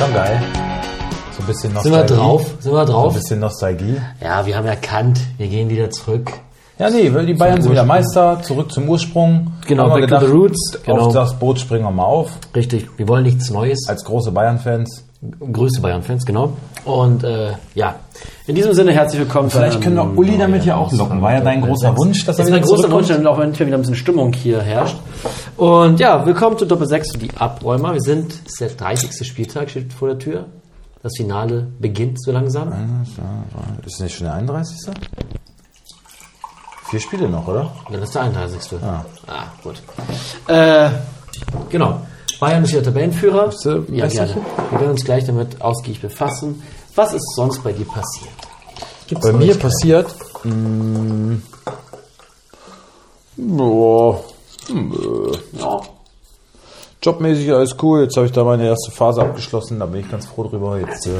Schon geil. So ein bisschen Sind Nostalgie. wir drauf? Sind wir So ein drauf? bisschen Nostalgie. Ja, wir haben erkannt, wir gehen wieder zurück. Ja, nee, die Bayern sind wieder Meister, zurück zum Ursprung. Genau, Haben back to the roots, genau. Auf das Boot springen wir mal auf, Richtig, wir wollen nichts Neues. als große Bayern-Fans. Grüße Bayern-Fans, genau. Und äh, ja, in diesem Sinne herzlich willkommen. Vielleicht können wir Uli damit ja auch locken. War ja dein großer Wunsch, dass Das er ist mein wieder großer? Wunsch, auch endlich wieder ein bisschen Stimmung hier herrscht. Und ja, willkommen zu Doppel 6, die Abräumer. Wir sind, es ist der 30. Spieltag, steht vor der Tür. Das Finale beginnt so langsam. Ist das nicht schon der 31.? Vier Spiele noch, oder? Ja, das ist der 31. Ah. Ah, gut. Äh, genau. Bayern ist ja Tabellenführer. Ja, gerne. Wir werden uns gleich damit ausgiebig befassen. Was ist sonst bei dir passiert? Gibt's Bei mir passiert. Mh, boah, Ja. jobmäßig alles cool. Jetzt habe ich da meine erste Phase abgeschlossen. Da bin ich ganz froh drüber. Jetzt äh,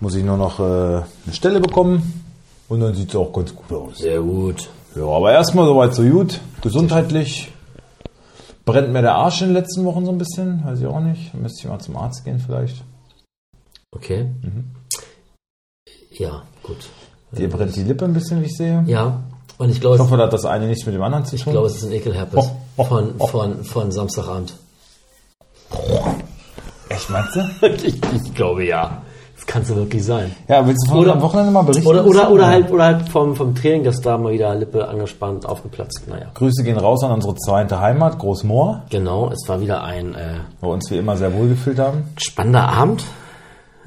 muss ich nur noch äh, eine Stelle bekommen. Und dann sieht es auch ganz gut aus. Sehr gut. Ja, aber erstmal soweit so gut. Gesundheitlich brennt mir der Arsch in den letzten Wochen so ein bisschen. Weiß ich auch nicht. Müsste ich mal zum Arzt gehen vielleicht. Okay. Mhm. Ja, gut. Dir brennt die Lippe ein bisschen, wie ich sehe. Ja, und ich glaube, Ich hoffe, da hat das eine nichts mit dem anderen zu ich tun. glaube, es ist ein Ekelherpes Oh, oh, von, oh. von, von Samstagabend. Echt, meinst du? Ich, ich glaube ja. Das kann es wirklich sein. Ja, willst du von Oder- am Wochenende mal berichten? Oder, oder, oder halt, oder halt vom, vom Training, dass da mal wieder Lippe angespannt, aufgeplatzt. Naja. Grüße gehen raus an unsere zweite Heimat, Großmoor, Genau, es war wieder ein äh, wo uns wie immer sehr wohl gefühlt haben. spannender Abend.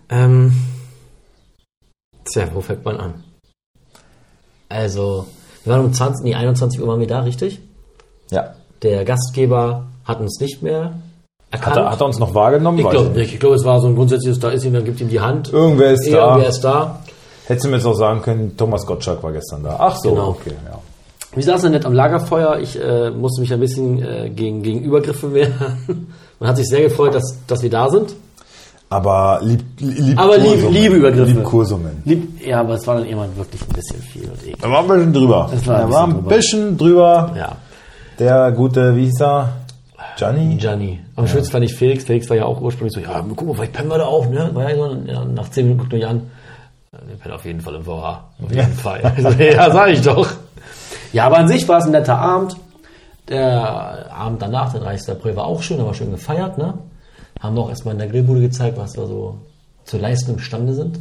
Ähm, tja, wo fängt man an? Also, wir waren um 20, nee, 21 Uhr waren wir da, richtig? Ja. Der Gastgeber hat uns nicht mehr erkannt. Hat er, hat er uns noch wahrgenommen? ich glaube nicht. Ich glaube, es war so ein grundsätzliches, da ist ihm, dann gibt ihm die Hand. Irgendwer ist da. Irgendwer ist da. Hättest du mir jetzt auch sagen können, Thomas Gottschalk war gestern da. Ach so, Genau. okay, ja. Wir saßen nett am Lagerfeuer. Ich äh, musste mich ein bisschen äh, gegen, gegen Übergriffe wehren. Man hat sich sehr gefreut, dass, dass wir da sind. Aber lieb, lieb Aber lieb- liebe Übergriffe. Liebkursummen. Lieb, ja, aber es war dann irgendwann wirklich ein bisschen viel und eklig. Da war ein bisschen drüber. Es war ein da war ein bisschen bisschen drüber. Ja. Der gute, wie hieß er? Gianni? Gianni. Am schönsten fand ich Felix. Felix war ja auch ursprünglich so, ja, guck mal, vielleicht pennen wir da auch, ne? War ja, so, ja, nach zehn Minuten guckt mich an. Ja, Wir pennen auf jeden Fall im VH. Auf jeden Fall. Also, ja, sag ich doch. Ja, aber an sich war es ein netter Abend. Der Abend danach, der 30. April, war auch schön, aber schön gefeiert, ne? Haben wir auch erstmal in der Grillbude gezeigt, was wir so zu leisten imstande sind.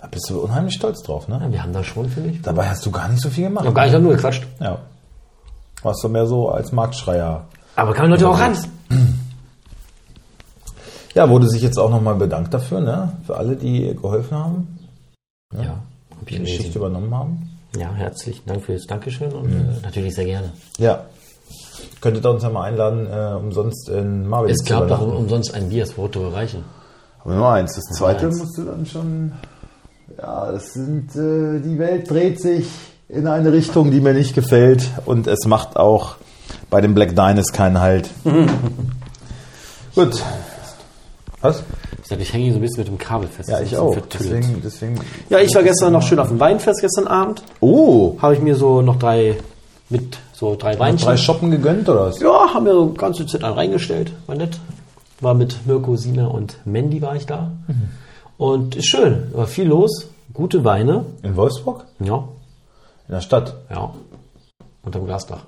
Da bist du unheimlich stolz drauf, ne? Ja, wir haben da schon, finde ich. Dabei hast du gar nicht so viel gemacht. Ich habe gar nicht hab nur gequatscht. Ja. Warst du mehr so als Marktschreier. Aber kamen Leute auch ran. Ja, wurde sich jetzt auch nochmal bedankt dafür, ne? Für alle, die geholfen haben, Ja, hab ich die Geschichte übernommen haben. Ja, herzlichen Dank für das Dankeschön und äh, natürlich sehr gerne. Ja. Könntet ihr uns ja mal einladen, äh, umsonst in Marvel Es gab doch um- umsonst ein Bier, das Foto reichen. Aber nur eins. Das zweite eins. musst du dann schon. Ja, das sind. Äh, die Welt dreht sich in eine Richtung, die mir nicht gefällt. Und es macht auch bei dem Black Dynast keinen Halt. Gut. Was? Ich sag, ich hänge hier so ein bisschen mit dem Kabel fest. Ja, ich ist auch. Deswegen, deswegen. Ja, ich war gestern noch schön auf dem Weinfest gestern Abend. Oh! Habe ich mir so noch drei mit so drei Weinchen. Drei Shoppen gegönnt oder was? Ja, haben wir so ganze Zeit an reingestellt. War nett. War mit Mirko, Sina und Mandy war ich da. Mhm. Und ist schön. War viel los. Gute Weine. In Wolfsburg? Ja, In der Stadt. ja. Unterm Glasdach.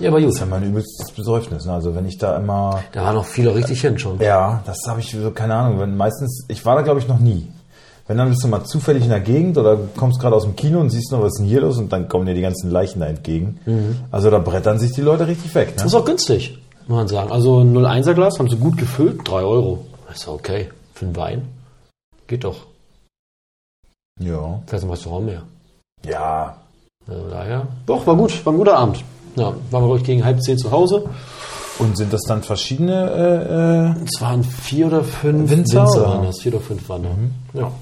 Ja, war gut. Das ist ja mein übelstes Besäufnis. Ne? Also wenn ich da immer. Da war noch viel richtig hin schon. Ja, das habe ich so, keine Ahnung. Wenn meistens, ich war da glaube ich noch nie. Wenn dann bist du mal zufällig in der Gegend oder kommst gerade aus dem Kino und siehst noch, was ist denn hier los und dann kommen dir die ganzen Leichen da entgegen. Also da brettern sich die Leute richtig weg. Ne? Das ist auch günstig, muss man sagen. Also ein 0,1er Glas haben sie gut gefüllt, 3 Euro. Ist ja okay. Für einen Wein. Geht doch. Ja. Vielleicht im Restaurant mehr. Ja. Also daher. Doch, war gut. War ein guter Abend. Ja, waren wir, glaube ich, gegen halb zehn zu Hause. Und sind das dann verschiedene? Äh, äh, Es waren vier oder fünf Winzer, oder? waren das. Vier oder fünf waren da. Ja.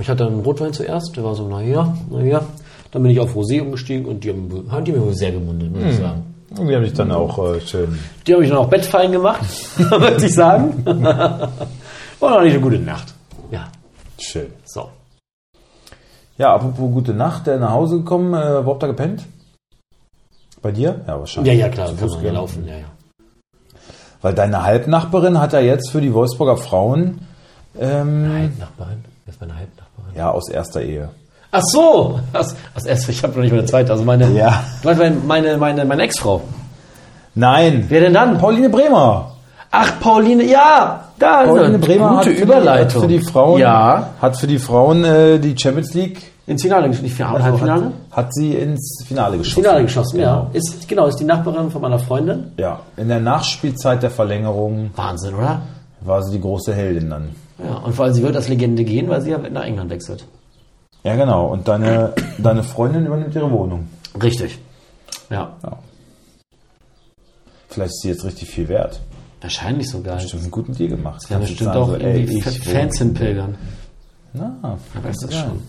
Ich hatte einen Rotwein zuerst, der war so, naja, naja. Dann bin ich auf Rosé umgestiegen und die haben, haben die mir wohl sehr gemundet, muss ich sagen. die haben dich dann auch äh, schön. Die habe ich dann auch bettfein gemacht, würde ich sagen. War noch nicht eine gute Nacht. Ja, Schön. so. Ja, apropos gute Nacht, äh, nach Hause gekommen, äh, wo habt ihr gepennt? Bei dir? Ja, Ja, wahrscheinlich. ja, klar, Zu kann man ja laufen, ja, ja. Weil deine Halbnachbarin hat ja jetzt für die Wolfsburger Frauen, ähm, Halbnachbarin? Wer ist meine Halbnachbarin? ja, aus erster Ehe. Ach so! Aus, aus erst, ich habe noch nicht meine zweite. Also meine, Ja. meine, meine, meine, meine Ex-Frau. Nein. Wer denn dann? Pauline Bremer. Ach, Pauline, ja! Da Pauline Bremer gute hat für, Überleitung. Die, hat für die Frauen, Ja. hat für die Frauen äh, die Champions League Ins Finale geschossen. Nicht also Halbfinale? Hat, hat sie ins Finale geschossen. Finale geschossen, ja. Genau. Ist, genau, ist die Nachbarin von meiner Freundin. Ja, in der Nachspielzeit der Verlängerung Wahnsinn, oder? war sie die große Heldin dann. Ja, und vor allem sie wird als Legende gehen, weil sie ja nach England wechselt. Ja, genau. Und deine, deine Freundin übernimmt ihre Wohnung. Richtig. Ja, Vielleicht ist sie jetzt richtig viel wert. wahrscheinlich sogar. Bestimmt gut mit dir gemacht. Ja, bestimmt sagen, auch so, irgendwie Fans hinpilgern. Na, weiß könnte das schon.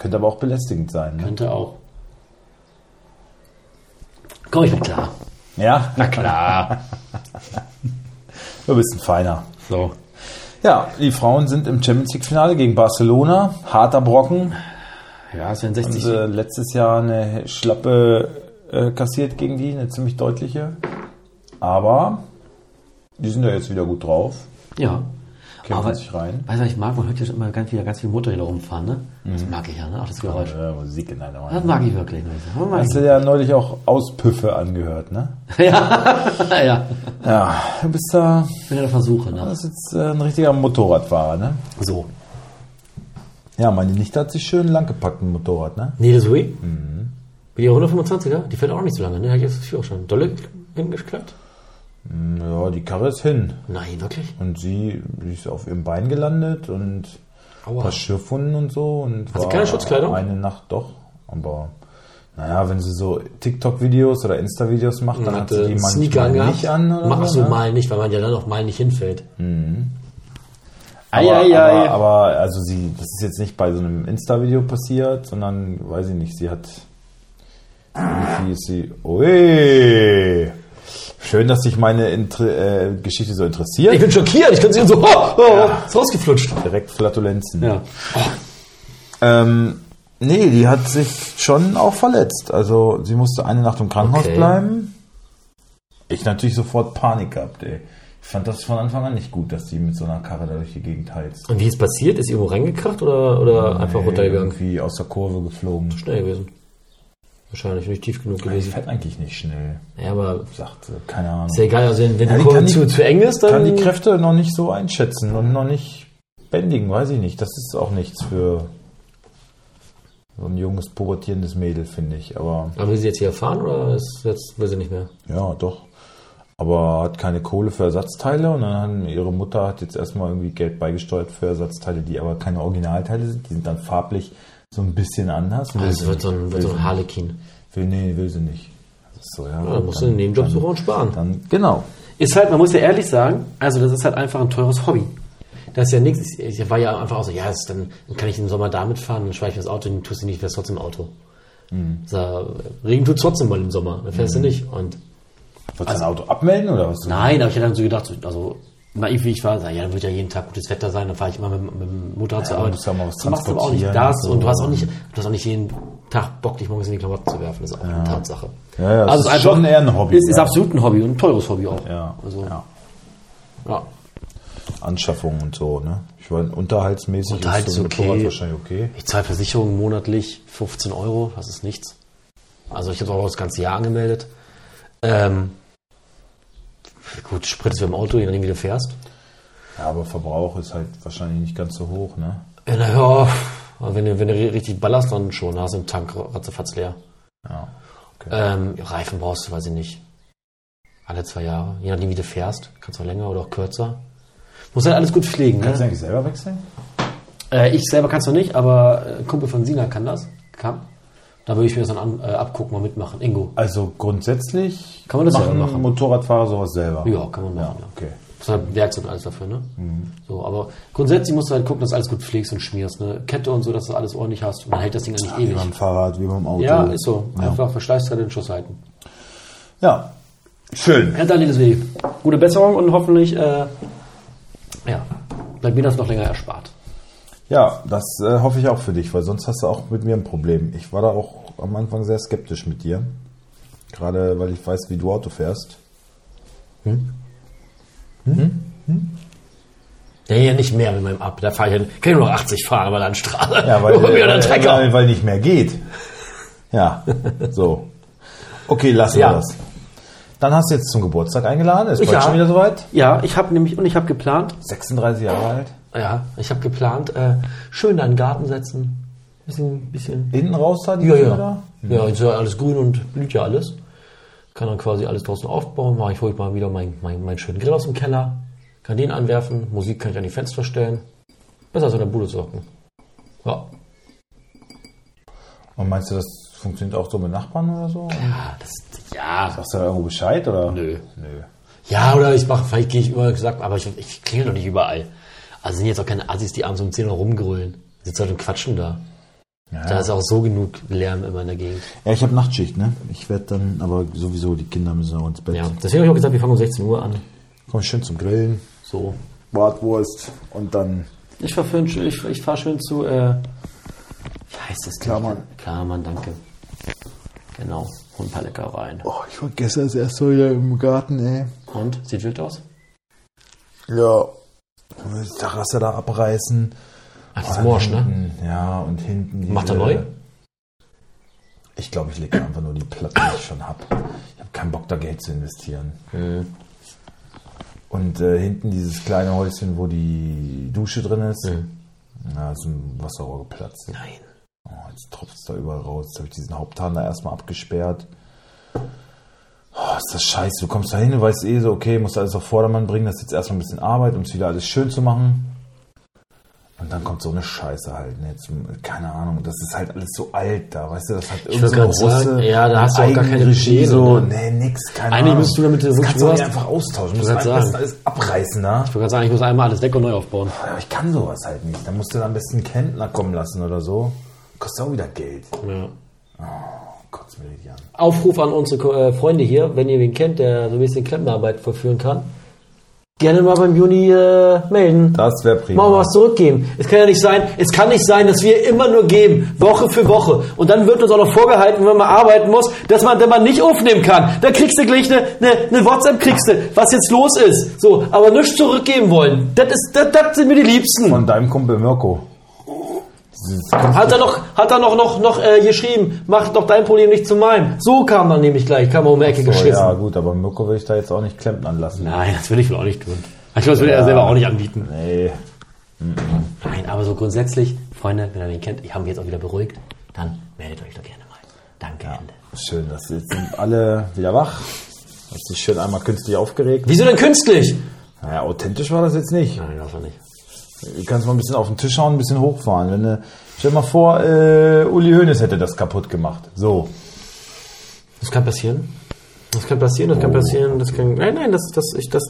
Könnte aber auch belästigend sein. Ne? Könnte auch. Komm ich mit klar. Ja, Na klar. du bist ein Feiner. So. Ja, die Frauen sind im Champions League Finale gegen Barcelona. Harter Brocken. Ja, es wären 60. Haben sie letztes Jahr eine Schlappe äh, kassiert gegen die, eine ziemlich deutliche. Aber die sind ja jetzt wieder gut drauf. Ja. Kämpfen Aber sich rein. Weißt du, ich mag? Man hört ja immer ganz viele, ganz viele Motorräder rumfahren, ne? Das mag ich ja, ne? Auch das Geräusch. Äh, Musik in deiner Das mag ich wirklich. Ne? Das mag Hast du ja neulich auch Auspüffe angehört, ne? ich. ja. Ja, du bist da, Ich bin ja der Versuche, ne? das ist jetzt äh, ein richtiger Motorradfahrer, ne? So. Ja, meine Nichte hat sich schön langgepackt, ein Motorrad, ne? Nee, das Ui? Mhm. Die 125er, die fährt auch nicht so lange, ne? Hat jetzt auch schon. Dolle hingeklappt? Ja, die Karre ist hin. Nein, wirklich? Und sie, sie ist auf ihrem Bein gelandet und ein paar Schürfwunden und so. Und Hat sie keine Schutzkleidung? Eine Nacht doch. Aber naja, wenn sie so TikTok-Videos oder Insta-Videos macht, dann hat sie die manchmal Sneaker angehabt? nicht an. Oder Machst so, ne? mal nicht, weil man ja dann auch mal nicht hinfällt. Aber, Ei, ei, ei. aber, aber also sie, das ist jetzt nicht bei so einem Insta-Video passiert, sondern weiß ich nicht, sie hat irgendwie ist sie. Ui! Schön, dass sich meine Inter äh, Geschichte so interessiert. Ich bin schockiert, ich kann sehen so, oh, oh, ist rausgeflutscht. Direkt Flatulenzen. Ja. Ähm, nee, die hat sich schon auch verletzt. Also sie musste eine Nacht im Krankenhaus Okay. bleiben. Ich natürlich sofort Panik gehabt, ey. Ich fand das von Anfang an nicht gut, dass die mit so einer Karre da durch die Gegend heizt. Und wie ist passiert? Ist sie irgendwo reingekracht oder, oder einfach runtergegangen? Irgendwie aus der Kurve geflogen. Schnell gewesen. Wahrscheinlich nicht tief genug Die gewesen. fährt eigentlich nicht schnell, Ja, aber sagt. Keine Ahnung. ist ja egal. Also wenn, Ja, die die Kurve zu, die- zu eng ist, dann... kann die Kräfte noch nicht so einschätzen und noch nicht bändigen, weiß ich nicht. Das ist auch nichts für so ein junges, pubertierendes Mädel, finde ich. Aber Aber will sie jetzt hier fahren oder ist jetzt will sie nicht mehr? ja, doch. Aber hat keine Kohle für Ersatzteile und dann haben, ihre Mutter hat jetzt erstmal irgendwie Geld beigesteuert für Ersatzteile, die aber keine Originalteile sind. Die sind dann farblich so ein bisschen anders. Will Also wird so ein, wird so ein sie Harlequin. nicht. Will, nee, will sie nicht. So, ja. Ja, dann musst du einen Nebenjob suchen und sparen. Dann, genau. Ist halt, man muss ja ehrlich sagen, also das ist halt einfach ein teures Hobby. Das ist ja nichts. Ich war ja einfach auch so, ja, das ist dann, dann kann ich im Sommer damit fahren, dann schweife ich das Auto und tust du nicht, fährst trotzdem Auto. Mhm. So, Regen tut trotzdem mal im Sommer, dann fährst du nicht. Und Wolltest du dein Auto abmelden oder was? nein, aber ich hätte dann so gedacht, so, also naiv wie ich war, sag, ja, dann wird ja jeden Tag gutes Wetter sein, dann fahre ich immer mit, mit dem Motorrad Ja, zur Arbeit. du ja machst aber auch nicht das und und du so. hast auch nicht, du hast auch nicht jeden Tag Bock, dich morgens in die Klamotten zu werfen. Das ist auch eine Tatsache. Ja, ja, das also ist es einfach- schon eher ein Hobby, Ist, ist ja. absolut ein Hobby und ein teures Hobby auch. Ja, Also, ja. ja. Anschaffung und so, ne? Ich meine, unterhaltsmäßig Unterhalt ist so okay. Motorrad wahrscheinlich okay. Ich zahle Versicherung monatlich 15 Euro, das ist nichts. Also ich habe auch das ganze Jahr angemeldet. Ähm, gut, Sprit ist wie im Auto, je nachdem wie du fährst. Ja, aber Verbrauch ist halt wahrscheinlich nicht ganz so hoch, ne? Ja, naja, wenn du, wenn du richtig ballerst, dann schon, hast du den Tank ratzefatz leer. Ja. Okay. Ähm, Reifen brauchst du, weiß ich nicht. Alle zwei Jahre, je nachdem wie du fährst. Kannst auch länger oder auch kürzer. Muss halt alles gut pflegen. Kannst du Ne? eigentlich selber wechseln? Äh, ich selber kannst du nicht, aber ein Kumpel von Sina kann das. Kann. Da würde ich mir das dann an, äh, abgucken, mal mitmachen. Ingo. Also grundsätzlich Kann man das machen selber machen. Motorradfahrer sowas selber. Ja, kann man machen. Ja. Okay. Das ist halt Werkzeug und alles dafür, ne? So, aber grundsätzlich musst du halt gucken, dass du alles gut pflegst und schmierst, ne? Kette und so, dass du alles ordentlich hast. Und dann hält das Ding eigentlich Wie ewig. beim Fahrrad, wie beim Auto. Ja, ist so. Ja. Einfach Verschleißteile in Schusshalten. Ja. Schön. Ja, Daniel, deswegen. Gute Besserung und hoffentlich, äh, ja, bleibt mir das noch länger erspart. Ja, das äh, hoffe ich auch für dich, weil sonst hast du auch mit mir ein Problem. Ich war da auch am Anfang sehr skeptisch mit dir. Gerade weil ich weiß, wie du Auto fährst. Hm? Ja, ja, nicht mehr mit meinem Ab. Da fahre ich hin. Kann ich nur noch 80 fahren, aber dann Straße. Ja, weil, weil, Trecker. weil, weil nicht mehr geht. Ja, so. Okay, lassen Ja. wir das. Dann hast du jetzt zum Geburtstag eingeladen. Ist Ich bald ja. schon wieder soweit. Ja, ich habe nämlich, und ich habe geplant, 36 Jahre alt. Ja, ich habe geplant, äh, schön da Garten setzen. Bisschen, bisschen. Hinten raus da, die Ja, ja. da? Ja, ist ja alles grün und blüht ja alles. Kann dann quasi alles draußen aufbauen. Mach ich hol ich mal wieder meinen mein, mein schönen Grill aus dem Keller. Kann den anwerfen. Musik kann ich an die Fenster stellen. Besser als in der Bude zu hocken. Ja. Und meinst du, das funktioniert auch so mit Nachbarn oder so? Ja, das, ja. Sagst du da irgendwo Bescheid oder? Nö. Nö. Ja, oder ich mache, vielleicht gehe ich immer gesagt, aber ich, ich klingel doch nicht überall. Also sind jetzt auch keine Assis, die abends um 10 Uhr rumgrölen. Sitzen halt und quatschen da. Ja, Da ist auch so genug Lärm immer in der Gegend. ja ich habe Nachtschicht, ne? Ich werde dann, aber sowieso, die Kinder müssen auch ins Bett. Ja, deswegen habe ich auch gesagt, wir fangen um 16 Uhr an. Komm schön zum Grillen, So. Bratwurst und dann Ich fahre schön, ich, ich fahr schön zu, äh, wie heißt das? denn? Klarmann. Klarmann, danke. Genau. Und ein paar Leckereien. Oh, ich war gestern das erste Mal wieder im Garten, ey. Und? Sieht wild aus? Ja. Terrasse da abreißen. Ach, das ist Morsch, ne? Ja, und hinten Macht er neu? Ich glaube, ich lege einfach nur die Platte, die ich schon habe. Ich habe keinen Bock, da Geld zu investieren. Mhm. Und äh, hinten dieses kleine Häuschen, wo die Dusche drin ist. Mhm. Ja, ist ein Wasserrohr geplatzt. Nein. Oh, jetzt tropft es da überall raus. Jetzt habe ich diesen Haupthahn da erstmal abgesperrt. Oh, ist das scheiße. Du kommst da hin und weißt eh so, okay, musst alles auf Vordermann bringen. Das ist jetzt erstmal ein bisschen Arbeit, um es wieder alles schön zu machen. Und dann kommt so eine Scheiße halt. Ne? Jetzt, keine Ahnung, das ist halt alles so alt da, weißt du, das hat wollte grad sagen, ja, da hast du auch gar keine Regie, so, ne? nee, nix, keine Eigentlich Ahnung. müsstest du damit das wirklich kannst du nicht sowas- einfach austauschen. Du musst einfach sagen. alles abreißen da. Ich wollte gerade sagen, ich muss einmal alles weg und neu aufbauen. Aber ich kann sowas halt nicht. Da musst du dann am besten einen Klempner kommen lassen oder so. Kostet auch wieder Geld. Ja. Kotzt mir richtig an. Aufruf an unsere äh, Freunde hier, wenn ihr wen kennt, der so ein bisschen Klempnerarbeit verführen kann. Gerne mal beim Juni äh, melden. Das wäre prima. Mal was zurückgeben. Es kann ja nicht sein, es kann nicht sein, dass wir immer nur geben, Woche für Woche. Und dann wird uns auch noch vorgehalten, wenn man arbeiten muss, dass man, wenn man nicht aufnehmen kann, dann kriegst du gleich eine, eine, eine WhatsApp, kriegst du, was jetzt los ist. So, aber nichts zurückgeben wollen. Das ist, das, das sind mir die Liebsten. Von deinem Kumpel Mirko. Hat er noch, hat er noch, noch, noch äh, geschrieben, mach doch dein Problem nicht zu meinem. So kam dann nämlich gleich, kam er um die Ecke So, geschissen. ja, gut, aber Mirko will ich da jetzt auch nicht klempnern lassen. Nein, das will ich wohl auch nicht tun. Ich glaube, das will er selber auch nicht anbieten. Nee. Nein, aber so grundsätzlich, Freunde, wenn ihr den kennt, ich habe mich jetzt auch wieder beruhigt, dann meldet euch doch gerne mal. Danke, Ende. Schön, dass jetzt sind alle wieder wach. Hast dich schön einmal künstlich aufgeregt. Wieso denn künstlich? Naja, authentisch war das jetzt nicht. Nein, das war nicht. Du kannst mal ein bisschen auf den Tisch hauen, ein bisschen hochfahren. Wenn du, stell dir mal vor, äh, Uli Hoeneß hätte das kaputt gemacht. So. Das kann passieren. Das kann passieren, das kann passieren, das kann. Nein, nein, das, das, ich, das.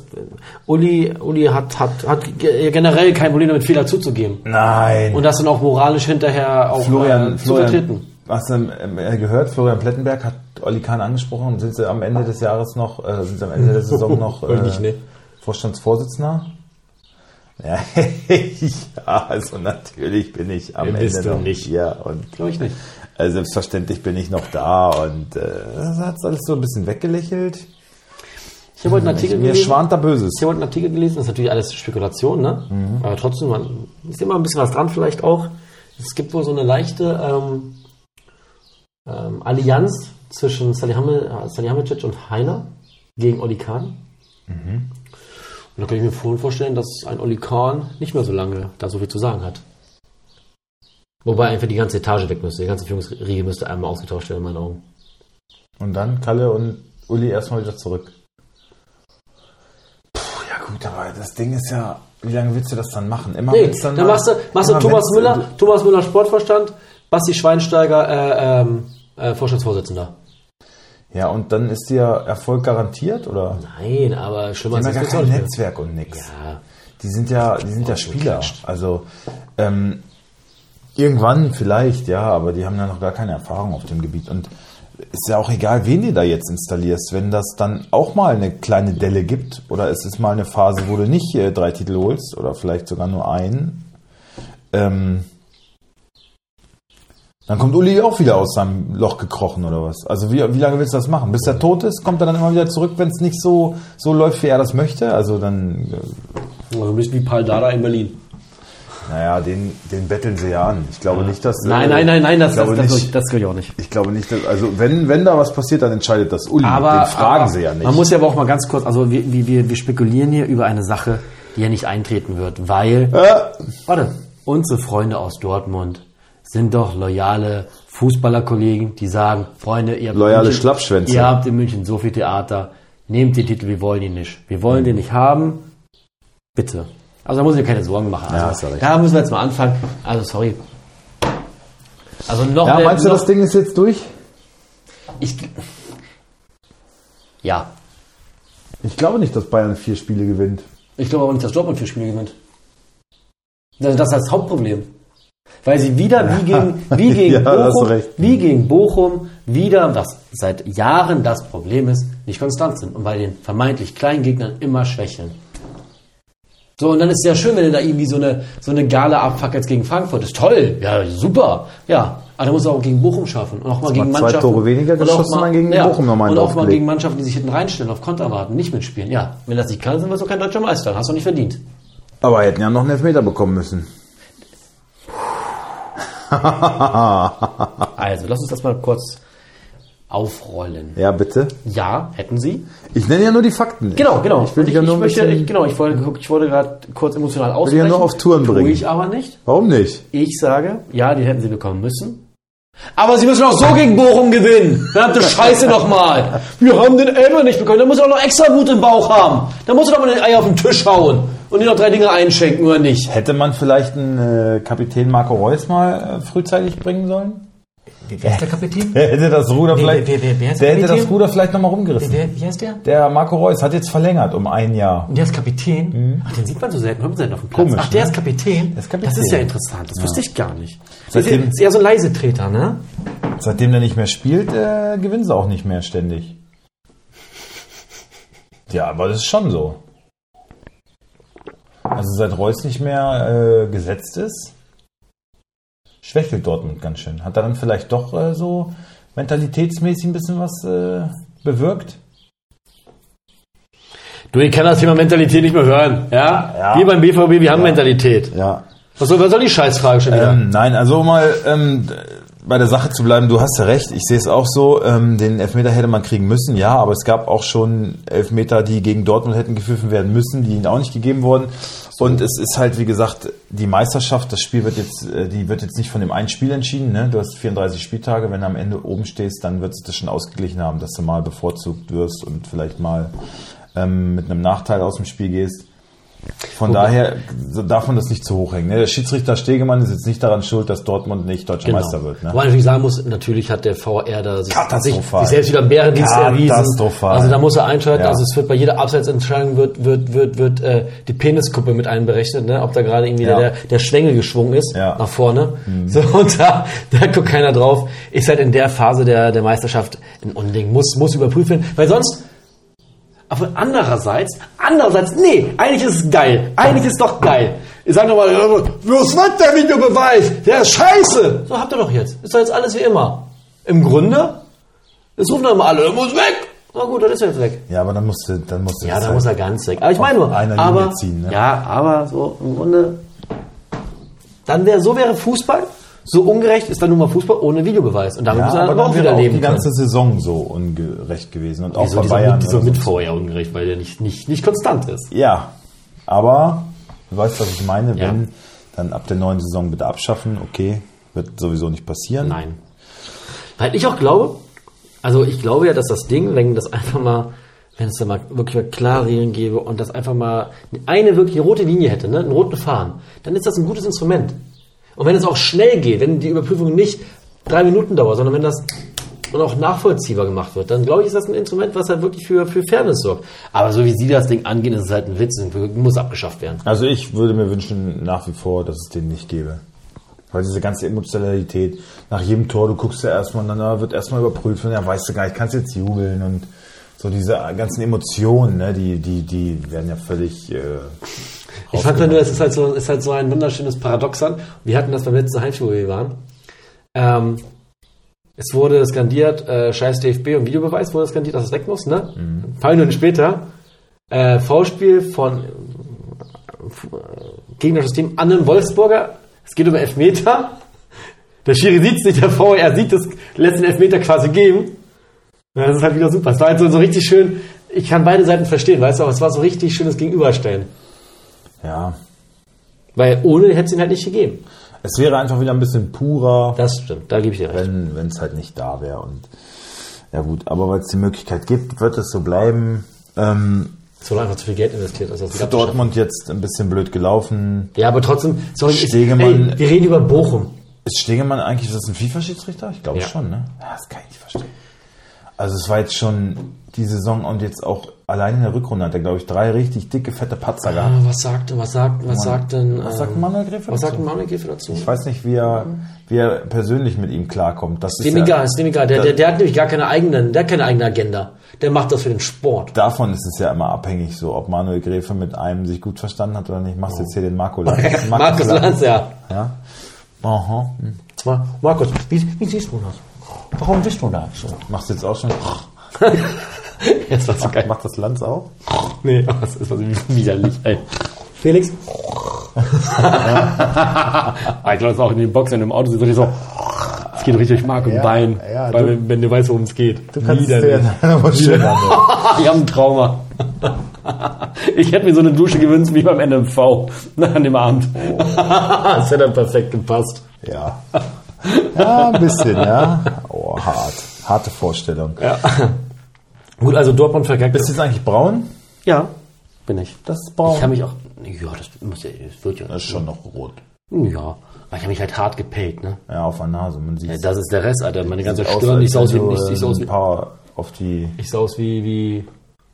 Uli, Uli hat, hat, hat ge- generell kein Problem damit, Fehler zuzugeben. Nein. Und das dann auch moralisch hinterher auch Florian, äh, zu vertreten. Florian, hast du ähm, gehört? Florian Plettenberg hat Olli Kahn angesprochen und sind sie am Ende des Jahres noch, äh, sind sie am Ende der Saison noch äh, Nicht, ne? Vorstandsvorsitzender? Ja, ja, also natürlich bin ich am Wer Ende noch nicht? hier und Glaube ich nicht. äh, selbstverständlich bin ich noch da und äh, hat alles so ein bisschen weggelächelt. Ich habe heute einen Artikel Mir gelesen. schwant da Böses. Ich habe heute einen Artikel gelesen, das ist natürlich alles Spekulation, ne? Aber trotzdem, man ist immer ein bisschen was dran vielleicht auch. Es gibt wohl so eine leichte ähm, ähm, Allianz zwischen Salihamidzic Salihamidzic und Heiner gegen Oli Kahn. Und da kann ich mir voll vorstellen, dass ein Oli Kahn nicht mehr so lange da so viel zu sagen hat. Wobei einfach die ganze Etage weg müsste. Die ganze Führungsriege müsste einmal ausgetauscht werden, in meinen Augen. Und dann Kalle und Uli erstmal wieder zurück. Puh, ja gut, aber das Ding ist ja, wie lange willst du das dann machen? Immer Nee, dann, mal- machst du, machst du Thomas Müller, Thomas Müller Sportvorstand, Basti Schweinsteiger äh, ähm, äh, Vorstandsvorsitzender. Ja, und dann ist dir Erfolg garantiert, oder? Nein, aber schlimmer ja das gar kein. Netzwerk und nix. Ja, Die sind ja, die sind ja so Spieler. Also ähm, irgendwann vielleicht, ja, aber die haben ja noch gar keine Erfahrung auf dem Gebiet. Und ist ja auch egal, wen du da jetzt installierst, wenn das dann auch mal eine kleine Delle gibt oder es ist mal eine Phase, wo du nicht äh, drei Titel holst oder vielleicht sogar nur einen, ähm, Dann kommt Uli auch wieder aus seinem Loch gekrochen oder was? Also wie, wie lange willst du das machen? Bis er tot ist, kommt er dann immer wieder zurück, wenn es nicht so, so läuft, wie er das möchte? Also dann, äh, Also ein bisschen wie Paul Dada in Berlin. naja, den, den betteln sie ja an. Ich glaube nicht, dass... Nein, äh, nein, nein, nein, das, ich das, glaube das, nicht, das, das ich auch nicht. Ich glaube nicht, dass, also wenn, wenn da was passiert, dann entscheidet das Uli. Aber, den fragen aber sie ja nicht. Man muss ja aber auch mal ganz kurz, also wir, wir- wir, wir spekulieren hier über eine Sache, die ja nicht eintreten wird, weil, äh, warte, unsere Freunde aus Dortmund sind doch loyale Fußballerkollegen, die sagen, Freunde, ihr habt, in Loyale München, Schlappschwänze. ihr habt in München so viel Theater, nehmt den Titel, wir wollen ihn nicht. Wir wollen den nicht haben, bitte. Also da muss ich mir keine Sorgen machen. Also, Ja, du da müssen wir jetzt mal anfangen. Also sorry. Also noch ja, mehr- meinst du, noch, das Ding ist jetzt durch? Ich, ja, Ich glaube nicht, dass Bayern vier Spiele gewinnt. Ich glaube aber nicht, dass Dortmund vier Spiele gewinnt. Also das ist das Hauptproblem. Weil sie wieder wie gegen, wie gegen, Ja, du Bochum, wie gegen Bochum wieder, was seit Jahren das Problem ist, nicht konstant sind und bei den vermeintlich kleinen Gegnern immer schwächeln. So, und dann ist es ja schön, wenn du da irgendwie so eine, so eine Gale abfackelst gegen Frankfurt. Ist toll, ja, super. Ja, aber da muss er auch gegen Bochum schaffen. Und auch mal gegen zwei Mannschaften. Tore weniger geschossen, dann gegen Bochum nochmal Und auch mal gegen Mannschaften, die sich hinten reinstellen, auf Konter warten, nicht mitspielen. Ja, wenn das nicht kann, sind wir so kein deutscher Meister. Hast du nicht verdient. Aber hätten ja noch einen Elfmeter bekommen müssen. Also, lass uns das mal kurz aufrollen. Ja, bitte. Ja, hätten sie. Ich nenne ja nur die Fakten. Genau, genau. Ich will dich ja nur ein möchte, ich, genau, ich wollte, ich wollte gerade kurz emotional ausbrechen. ja nur auf Touren Tue bringen. ich aber nicht. Warum nicht? Ich sage, ja, die hätten sie bekommen müssen. Aber sie müssen auch so gegen Bochum gewinnen. Verdammte Scheiße nochmal. Wir haben den Elber nicht bekommen. Da muss er auch noch extra Wut im Bauch haben. Da muss er doch mal den Eier auf den Tisch hauen. Und ihm noch drei Dinge einschenken, oder nicht? Hätte man vielleicht einen äh, Kapitän Marco Reus mal äh, frühzeitig bringen sollen? Wer ist der Kapitän? Der hätte das Ruder Wer- vielleicht, wer- wer- wer ist der der hätte Kapitän? das Ruder vielleicht nochmal rumgerissen. wie heißt der? Der Marco Reus hat jetzt verlängert um ein Jahr. Und der ist Kapitän? Ach, den sieht man so selten, hört man selten auf dem Platz. Komisch, Ach, der ne? ist Kapitän? Der ist Kapitän. Das ist ja interessant, das wusste ich gar nicht. Seitdem- ist, ist eher so ein Leisetreter, ne? Seitdem der nicht mehr spielt, äh, gewinnen sie auch nicht mehr ständig. Ja, aber das ist schon so. Also seit Reus nicht mehr äh, gesetzt ist, schwächelt Dortmund ganz schön. Hat er dann vielleicht doch äh, so mentalitätsmäßig ein bisschen was äh, bewirkt? Du, ich kann das Thema Mentalität nicht mehr hören, ja? Ja. Wir beim BVB, wir haben Mentalität. Ja. Was soll, was soll die Scheißfrage schon wieder? Ähm, nein, also mal ähm, bei der Sache zu bleiben, du hast ja recht, ich sehe es auch so, ähm, den Elfmeter hätte man kriegen müssen, ja, aber es gab auch schon Elfmeter, die gegen Dortmund hätten gepfiffen werden müssen, die ihnen auch nicht gegeben wurden. Und es ist halt, wie gesagt, die Meisterschaft, das Spiel wird jetzt, äh, die wird jetzt nicht von dem einen Spiel entschieden, ne? Du hast 34 Spieltage, wenn du am Ende oben stehst, dann wird es das schon ausgeglichen haben, dass du mal bevorzugt wirst und vielleicht mal ähm, mit einem Nachteil aus dem Spiel gehst. Von daher so darf man das nicht zu hoch hängen. Ne? Der Schiedsrichter Stegemann ist jetzt nicht daran schuld, dass Dortmund nicht deutscher Meister wird. Ne? Wobei natürlich sagen muss, natürlich hat der VR da sich, sich, selbst wieder Bärendienst erwiesen. Also da muss er einschalten. Ja. Also es wird bei jeder Abseitsentscheidung wird, wird, wird, wird äh, die Peniskuppe mit einberechnet, ne? ob da gerade irgendwie Ja. der, der Schwengel geschwungen ist Ja. nach vorne. So, und da, da guckt keiner drauf. Ist halt in der Phase der, der Meisterschaft ein Unding. Muss, muss überprüft werden. Weil sonst aber andererseits, andererseits, nee, eigentlich ist es geil. Eigentlich ist es doch geil. Ich sag nochmal, was wird der Videobeweis? Der ist scheiße. So habt ihr doch jetzt. Ist doch jetzt alles wie immer. Im Grunde, es rufen doch immer alle, er muss weg. Na gut, dann ist er jetzt weg. Ja, aber dann musst du, dann musst du Ja, das da halt- muss er ganz weg. Aber ich meine nur, einer aber, ziehen, ne? ja, aber so im Grunde, dann wäre, so wäre Fußball, so ungerecht ist dann nun mal Fußball ohne Videobeweis. Und damit Ja, muss er dann auch wieder leben die können. ganze Saison so ungerecht gewesen und auch Wieso bei dieser, Bayern. dieser mit vorher ungerecht, weil der nicht, nicht, nicht konstant ist. Ja, aber du weißt, was ich meine. Ja. Wenn dann ab der neuen Saison bitte abschaffen, okay, wird sowieso nicht passieren. Nein. Weil ich auch glaube, also ich glaube ja, dass das Ding, wenn das einfach mal, wenn es da mal wirklich mal klare Regeln gäbe und das einfach mal eine wirklich rote Linie hätte, ne, einen roten Faden, dann ist das ein gutes Instrument. Und wenn es auch schnell geht, wenn die Überprüfung nicht drei Minuten dauert, sondern wenn das und auch nachvollziehbar gemacht wird, dann glaube ich, ist das ein Instrument, was halt wirklich für, für Fairness sorgt. Aber so wie Sie das Ding angehen, ist es halt ein Witz und muss abgeschafft werden. Also ich würde mir wünschen nach wie vor, dass es den nicht gäbe. Weil diese ganze Emotionalität, nach jedem Tor, du guckst ja erstmal, und dann ah, wird erstmal überprüft und ja, weißt du gar nicht, kannst jetzt jubeln und so diese ganzen Emotionen, ne, die, die, die werden ja völlig. Äh, Ich fand nur, es ist halt so, ist halt so ein wunderschönes Paradoxon. Wir hatten das beim letzten Heimspiel, wo wir waren. Ähm, es wurde skandiert, äh, scheiß DFB und Videobeweis wurde skandiert, dass es weg muss, ne? Mhm. Ein paar Minuten später, äh, Foulspiel von äh, gegnerisches Team an einem Wolfsburger. Es geht um Elfmeter. Der Schiri sieht es nicht, der VR sieht es, lässt den Elfmeter quasi geben. Ja, das ist halt wieder super. Es war halt so, so richtig schön, ich kann beide Seiten verstehen, weißt du, aber es war so richtig schönes Gegenüberstellen. Ja. Weil ohne hätte es ihn halt nicht gegeben. Es wäre einfach wieder ein bisschen purer, Das stimmt, da gebe ich dir recht. wenn es halt nicht da wäre. Und ja gut, aber weil es die Möglichkeit gibt, wird es so bleiben. Ähm, Es wurde einfach zu viel Geld investiert. Also für Dortmund jetzt ein bisschen blöd gelaufen. Ja, aber trotzdem, sorry, Stegemann- ey, wir reden über Bochum. Ist Stegemann eigentlich, ist das ein FIFA-Schiedsrichter? Ich glaube Ja. schon, ne? Ja, das kann ich nicht verstehen. Also es war jetzt schon die Saison und jetzt auch allein in der Rückrunde hat er, glaube ich, drei richtig dicke, fette Patzer gehabt. Ah, was sagt, was sagt, was sagt denn, Was sagt Manuel Gräfe was dazu? sagt Manuel Gräfe dazu? Ich weiß nicht, wie er, wie er persönlich mit ihm klarkommt. Das ist Dem egal, ist dem egal. Der, der, der hat nämlich gar keine eigenen, der hat keine eigene Agenda. Der macht das für den Sport. Davon ist es ja immer abhängig, so ob Manuel Gräfe mit einem sich gut verstanden hat oder nicht. Machst jetzt hier den Marco Lanz. Markus Lanz, ja. Ja. Aha. Hm. Zwar, Markus, wie, wie siehst du das? Warum bist du da so? Machst du jetzt auch schon? Jetzt war's so geil. Macht das Lanz auch? Nee, das ist was widerlich, ey. Felix? ah, ich glaube, das war auch in den Boxen im Auto, so richtig so. Es geht richtig Mark und Ja, Bein, ja, weil, du- wenn, du weißt, worum es geht. Du kannst es Widerlich. dir ich habe ein Trauma. Ich hätte mir so eine Dusche gewünscht wie beim NMV an dem Abend. das hätte dann perfekt gepasst. Ja. Ja, ein bisschen, ja. Oh, hart. Harte Vorstellung. Ja. Gut, also Dortmund verkackt. Bist du jetzt eigentlich braun? Ja, bin ich. Das ist braun. Ich habe mich auch. Ja, das, muss ja, das wird ja. das ist schon noch rot. Ja, aber ich habe mich halt hart gepellt, ne? Ja, auf der Nase. Man sieht Ja, das ist der Rest, Alter. Meine ganze aus, Stirn, ich sah aus wie, ich, ich sah aus ein wie, paar auf die. ich sah aus wie, wie,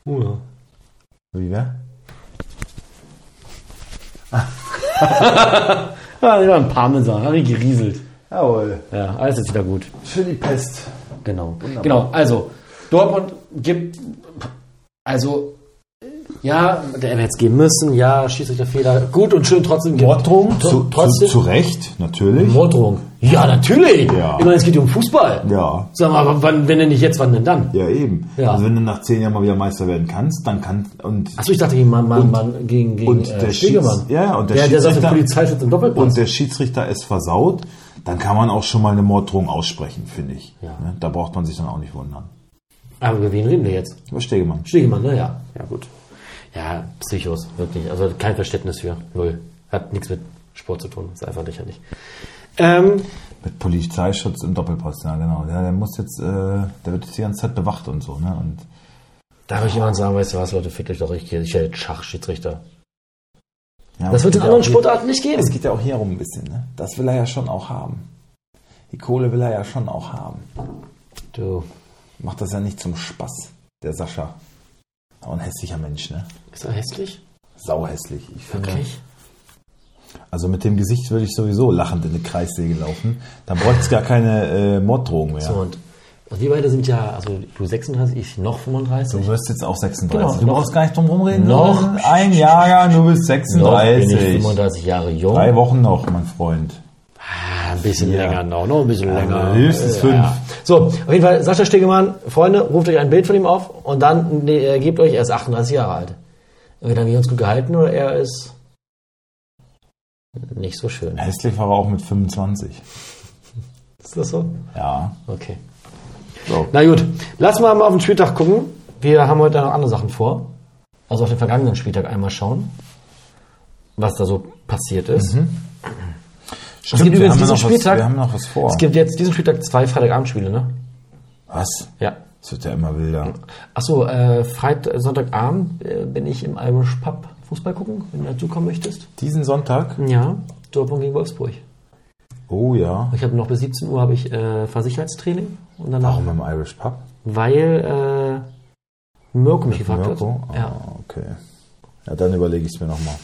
uh, ja. Wie wer? Ja, das war ein Parmesan, habe ich gerieselt. Jawohl. Ja, alles ist wieder gut. Für die Pest. Genau. Genau, also, Dortmund gibt, also, ja, der hätte jetzt gehen müssen, ja, Schiedsrichterfehler, gut und schön, trotzdem. Morddrohung? Zu, zu, trotzdem. zu Recht, natürlich. Morddrohung. Ja, natürlich. Ja. Ich meine, es geht um Fußball. Ja. Sag mal, aber wann, wenn denn nicht jetzt, wann denn dann? Ja, eben. Ja. Also wenn du nach zehn Jahren mal wieder Meister werden kannst, dann kannst und Achso, ich dachte gegen Mann, Mann, Mann, gegen, gegen und äh, der Stegemann. Schieds- ja, und der der, der Schiedsrichter- Polizeischutz im Doppelpass. und der Schiedsrichter es versaut, dann kann man auch schon mal eine Morddrohung aussprechen, finde ich. Ja. Ne? Da braucht man sich dann auch nicht wundern. Aber über wen reden wir jetzt? Über Stegemann. Stegemann, ne? Ja. Ja, gut. Ja, Psychos, wirklich. Also kein Verständnis für. Null. Hat nichts mit Sport zu tun. Ist einfach lächerlich. Ähm, Mit Polizeischutz im Doppelpost, ja genau. Ja, der muss jetzt, äh, der wird jetzt die ganze Zeit bewacht und so, ne? Und darf ich jemand sagen, weißt du was, Leute, fickt euch doch, ich, ich jetzt Schachschiedsrichter. ja, Das wird in anderen Sportarten nicht geben. Es geht ja auch hier rum ein bisschen, ne? Das will er ja schon auch haben. Die Kohle will er ja schon auch haben. Du, Macht das ja nicht zum Spaß, der Sascha. Auch ein hässlicher Mensch, ne? ist er hässlich? Sauhässlich. Ich finde, Wirklich? also mit dem Gesicht würde ich sowieso lachend in eine Kreissäge laufen. Dann bräuchte es gar keine äh, Morddrohung mehr. So, und also wir beide sind ja, also du 36, ich noch 35. Du wirst jetzt auch 36. Genau, du noch- brauchst gar nicht drum rumreden. noch- ein Jahrgang, du bist Noch bin ich 36. 35 Jahre jung. Drei Wochen noch, mein Freund. Ah, ein bisschen Ja. länger noch, noch ein bisschen länger. höchstens fünf. So, auf jeden Fall, Sascha Stegemann, Freunde, ruft euch ein Bild von ihm auf und dann ne, gebt euch, er ist 38 Jahre alt. Entweder haben wir uns gut gehalten oder er ist nicht so schön. Hässlich war er auch mit 25. Ist das so? Ja. Okay. So. Na gut, lass mal mal auf den Spieltag gucken. Wir haben heute noch andere Sachen vor. Also auf den vergangenen Spieltag einmal schauen, was da so passiert ist. Stimmt, gibt wir, übrigens diesen noch was, Spieltag- wir haben noch was vor. Es gibt jetzt diesen Spieltag zwei Freitagabendspiele, ne? Was? Ja. Das wird ja immer wilder. Achso, äh, Freit Sonntagabend äh, bin ich im Irish Pub Fußball gucken, wenn du dazukommen möchtest. Diesen Sonntag? Ja, Dortmund gegen Wolfsburg. Oh ja. Ich habe noch bis 17 Uhr habe ich äh, Versicherheitstraining und danach, Warum im Irish Pub? weil äh, Mirko mich gefragt Mirko? hat. Ja. Ah, okay. Ja, dann überlege ich es mir nochmal.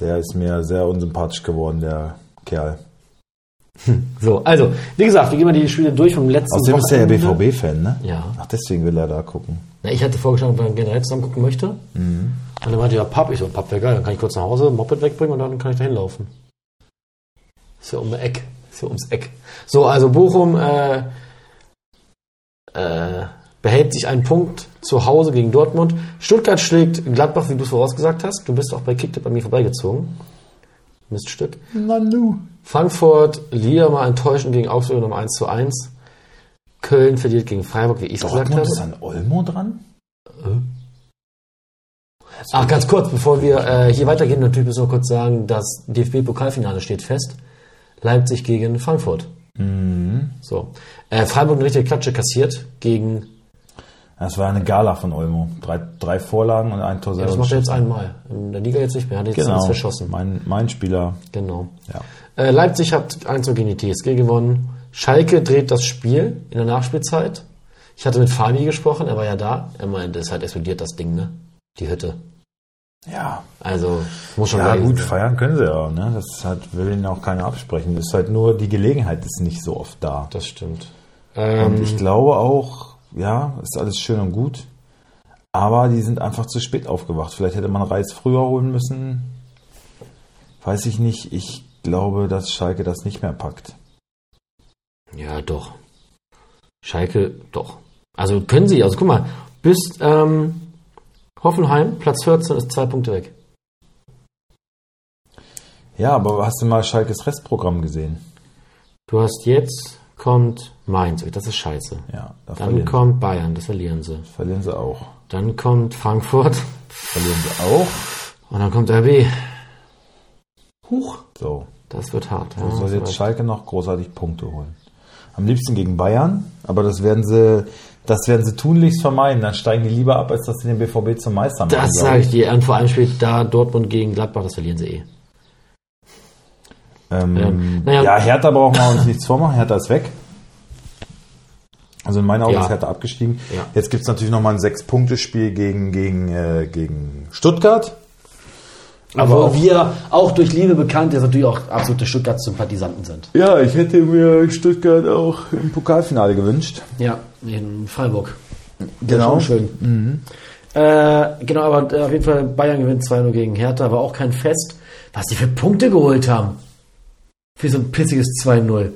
Der ist mir sehr unsympathisch geworden, der Kerl. So, also, wie gesagt, wir gehen mal die Spiele durch vom letzten Außerdem ist er ja Wochenende. BVB-Fan, ne? Ja. Ach, deswegen will er da gucken. Na, ich hatte vorgeschlagen, ob man generell zusammen gucken möchte. Mhm. Und dann meinte er, Pub. Ich so, Pub wäre geil. Dann kann ich kurz nach Hause, Moped wegbringen und dann kann ich da hinlaufen. Ist ja um die Eck. So ums Eck. So, also Bochum äh, äh, behält sich einen Punkt zu Hause gegen Dortmund. Stuttgart schlägt Gladbach, wie du es vorausgesagt hast. Du bist auch bei Kicktipp bei mir vorbeigezogen. Miststück. Nanu. Frankfurt, Liga mal enttäuschend gegen Augsburg um 1 zu 1. Köln verliert gegen Freiburg, wie ich es gesagt Dortmund habe. ist an Olmo dran? Ach, ganz kurz, bevor wir äh, hier weitergehen, natürlich müssen wir kurz sagen, das DFB-Pokalfinale steht fest. Leipzig gegen Frankfurt. So. Äh, Freiburg eine richtige Klatsche kassiert gegen, Das war eine Gala von Olmo. Drei, drei Vorlagen und ein Tor ja, selber. das macht er jetzt einmal. In der Liga jetzt nicht mehr, hat jetzt genau. alles verschossen. Mein, mein Spieler. Genau. Ja. Äh, Leipzig hat 1 gegen die TSG gewonnen. Schalke dreht das Spiel in der Nachspielzeit. Ich hatte mit Fabi gesprochen, er war ja da. Er meinte, es hat explodiert das Ding, ne? Die Hütte. Ja. Also, muss schon Ja, gut, sein. feiern können sie ja. Ne? Das halt, will ihnen auch keiner absprechen. Das ist halt nur, die Gelegenheit ist nicht so oft da. Das stimmt. Und Ähm, ich glaube auch, ja, ist alles schön und gut. Aber die sind einfach zu spät aufgewacht. Vielleicht hätte man Reis früher holen müssen. Weiß ich nicht. Ich glaube, dass Schalke das nicht mehr packt. ja, doch. Schalke, doch. Also können sie, also guck mal, bis ähm, Hoffenheim, Platz 14, ist zwei Punkte weg. Ja, aber hast du mal Schalkes Restprogramm gesehen? Du hast jetzt, kommt Mainz, das ist scheiße. Ja, da Dann kommt Bayern, das verlieren sie. verlieren sie auch. Dann kommt Frankfurt Verlieren sie auch. und dann kommt RB. Huch, So. das wird hart. Ja, Wo soll jetzt Schalke noch großartig Punkte holen? Am liebsten gegen Bayern, aber das werden sie, das werden sie tunlichst vermeiden. Dann steigen die lieber ab, als dass sie den BVB zum Meister machen. das sage ich dir. Und vor allem spielt da Dortmund gegen Gladbach, das verlieren sie eh. Ähm, Ähm, naja. ja, Hertha brauchen wir uns nichts vormachen. Hertha ist weg. Also in meinen Augen Ja. ist Hertha abgestiegen. Ja. Jetzt gibt es natürlich nochmal ein Sechs-Punkte-Spiel gegen, gegen, äh, gegen Stuttgart. Aber Aber wo auch- wir auch durch Liebe bekannt, jetzt natürlich auch absolute Stuttgart-Sympathisanten sind. Ja, ich hätte mir Stuttgart auch im Pokalfinale gewünscht. Ja, in Freiburg. Genau. Schön. Äh, genau, aber auf jeden Fall Bayern gewinnt 2-0 gegen Hertha, war auch kein Fest. Was die für Punkte geholt haben. Für so ein pitziges 2-0.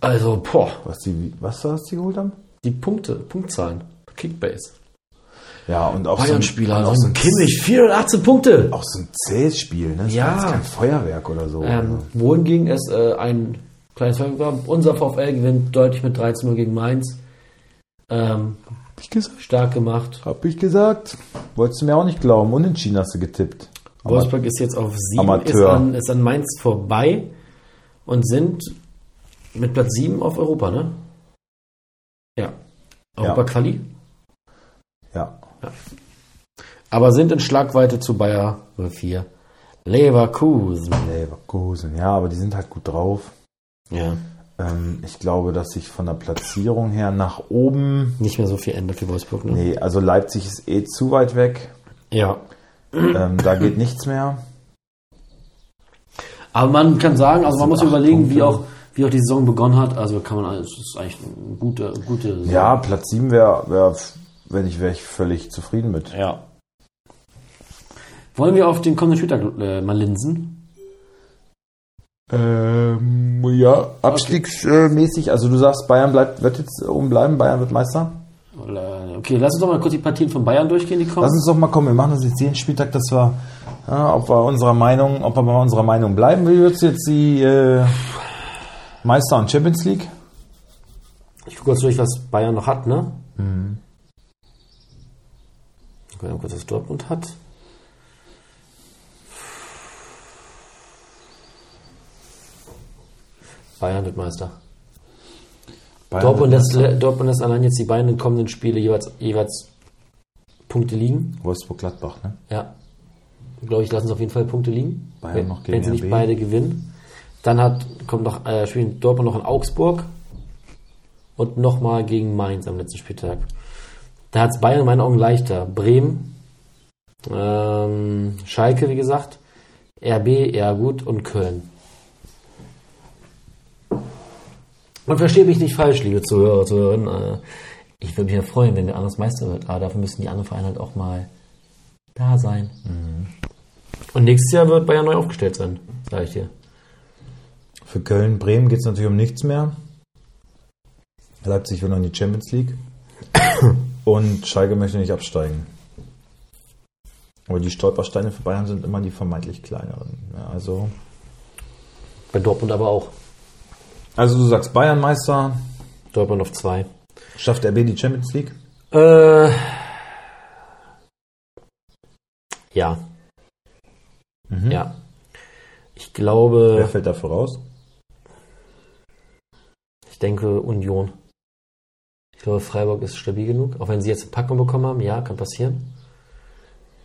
Also, boah, Was, die, was war das, die geholt haben? die Punkte, Punktzahlen. Kickbase. Ja, und auch Bayern-Spieler, so, auch ein- so ein Kimmich, 418 Punkte. auch so ein zähes Spiel, ne? Das Ja. ist kein Feuerwerk oder so. Ähm, wohingegen es äh, ein kleines Feuerwerk. Unser VfL gewinnt deutlich mit 13-0 gegen Mainz. Ähm, Hab ich gesagt? stark gemacht. Hab ich gesagt. Wolltest du mir auch nicht glauben. Unentschieden hast du getippt. Wolfsburg ist jetzt auf 7, ist Amateur. an, ist an Mainz vorbei und sind mit Platz 7 auf Europa, ne? Ja. Europa Quali. ja. Aber sind in Schlagweite zu Bayer 04. Leverkusen. Leverkusen, ja, aber die sind halt gut drauf. Ja. Ähm, ich glaube, dass sich von der Platzierung her nach oben. Nicht mehr so viel ändert für Wolfsburg, ne? Nee, also Leipzig ist eh zu weit weg. Ja. Ähm, da geht nichts mehr. Aber man kann sagen, also man muss überlegen, wie Punkte. auch, wie auch die Saison begonnen hat. Also kann man, es ist eigentlich eine gute, gute Saison. Ja, Platz 7 wäre, wär, wenn ich, wäre ich völlig zufrieden mit. ja. Wollen wir auf den kommenden Spieltag äh, mal linsen? Ähm, ja, abstiegsmäßig. Also du sagst, Bayern bleibt, wird jetzt oben bleiben, Bayern wird Meister. Okay, lass uns doch mal kurz die Partien von Bayern durchgehen, die kommen. Lass uns doch mal kommen, wir machen das jetzt jeden Spieltag, dass wir, ja, ob wir unserer Meinung, ob wir bei unserer Meinung bleiben. Wie wird jetzt die äh, Meister und Champions League? Ich gucke kurz durch, was Bayern noch hat, ne? Mhm. Gucken wir kurz, was Dortmund hat. Bayern wird Meister. Bayern Dortmund lässt. Dortmund lässt allein jetzt die beiden kommenden Spiele jeweils, jeweils Punkte liegen. Wolfsburg-Gladbach, ne? Ja. Glaube ich, lassen sie auf jeden Fall Punkte liegen. Bayern wenn, noch gegen wenn sie nicht RB. beide gewinnen. Dann hat, kommt noch, äh, spielen Dortmund noch in Augsburg und nochmal gegen Mainz am letzten Spieltag. Da hat es Bayern in meinen Augen leichter. Bremen, ähm, Schalke, wie gesagt, RB eher gut und Köln. Und verstehe mich nicht falsch, liebe Zuhörer, Zuhörerinnen. Äh, ich würde mich ja freuen, wenn der anders Meister wird, aber dafür müssen die anderen Vereine halt auch mal da sein. Und nächstes Jahr wird Bayern neu aufgestellt sein, sage ich dir. Für Köln, Bremen geht es natürlich um nichts mehr. Leipzig will noch in die Champions League. Und Schalke möchte nicht absteigen. Aber die Stolpersteine für Bayern sind immer die vermeintlich kleineren. Ja, also, Bei Dortmund aber auch. Also du sagst Bayern Meister, Dortmund auf zwei. schafft RB die Champions League? Äh, ja. Mhm. Ja. Ich Wer glaube, fällt dafür raus? ich denke Union. Ich glaube, Freiburg ist stabil genug. Auch wenn sie jetzt eine Packung bekommen haben, ja, kann passieren.